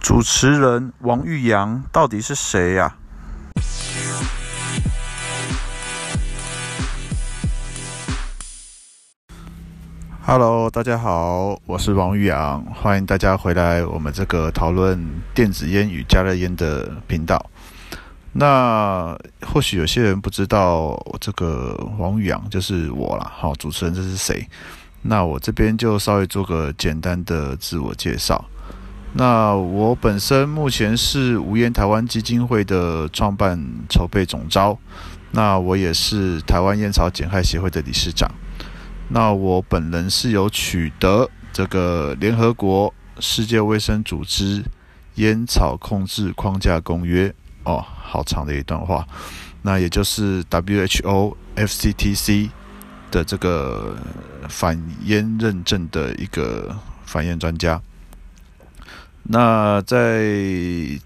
主持人王玉阳到底是谁呀？Hello，大家好，我是王玉阳，欢迎大家回来我们这个讨论电子烟与加热烟的频道。那或许有些人不知道这个王玉阳就是我啦，好，主持人这是谁？那我这边就稍微做个简单的自我介绍。那我本身目前是无烟台湾基金会的创办筹备总召，那我也是台湾烟草减害协会的理事长。那我本人是有取得这个联合国世界卫生组织烟草控制框架公约哦，好长的一段话。那也就是 WHO FCTC 的这个反烟认证的一个反烟专家。那在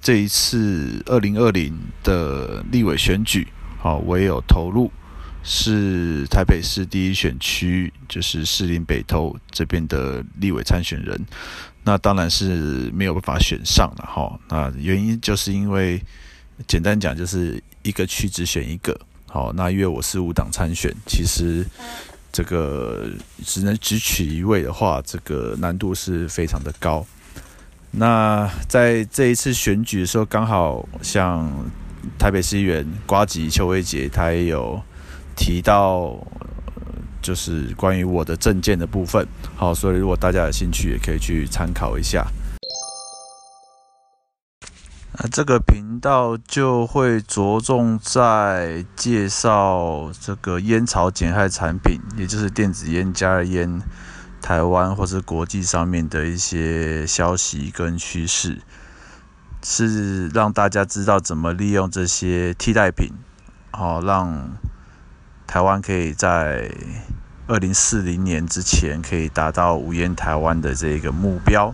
这一次二零二零的立委选举，好，我也有投入，是台北市第一选区，就是士林北投这边的立委参选人。那当然是没有办法选上了哈。那原因就是因为，简单讲就是一个区只选一个。好，那因为我是无党参选，其实这个只能只取一位的话，这个难度是非常的高。那在这一次选举的时候，刚好像台北市议员瓜吉邱威杰，他也有提到，就是关于我的政见的部分。好，所以如果大家有兴趣，也可以去参考一下。那这个频道就会着重在介绍这个烟草减害产品，也就是电子烟、加热烟。台湾或是国际上面的一些消息跟趋势，是让大家知道怎么利用这些替代品，好让台湾可以在二零四零年之前可以达到无烟台湾的这个目标。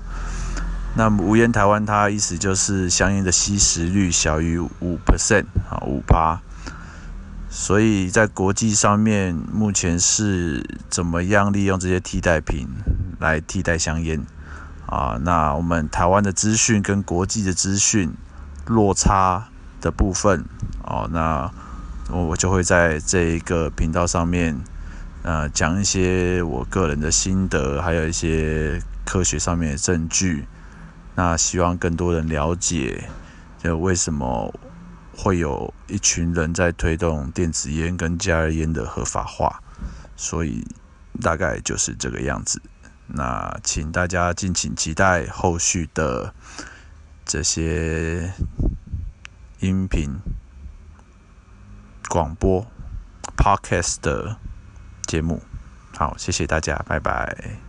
那么无烟台湾，它意思就是相应的吸食率小于五 percent 啊，五趴。所以在国际上面，目前是怎么样利用这些替代品来替代香烟啊？那我们台湾的资讯跟国际的资讯落差的部分哦，那我就会在这一个频道上面，呃，讲一些我个人的心得，还有一些科学上面的证据。那希望更多人了解，就为什么。会有一群人在推动电子烟跟加热烟的合法化，所以大概就是这个样子。那请大家敬请期待后续的这些音频、广播、Podcast 的节目。好，谢谢大家，拜拜。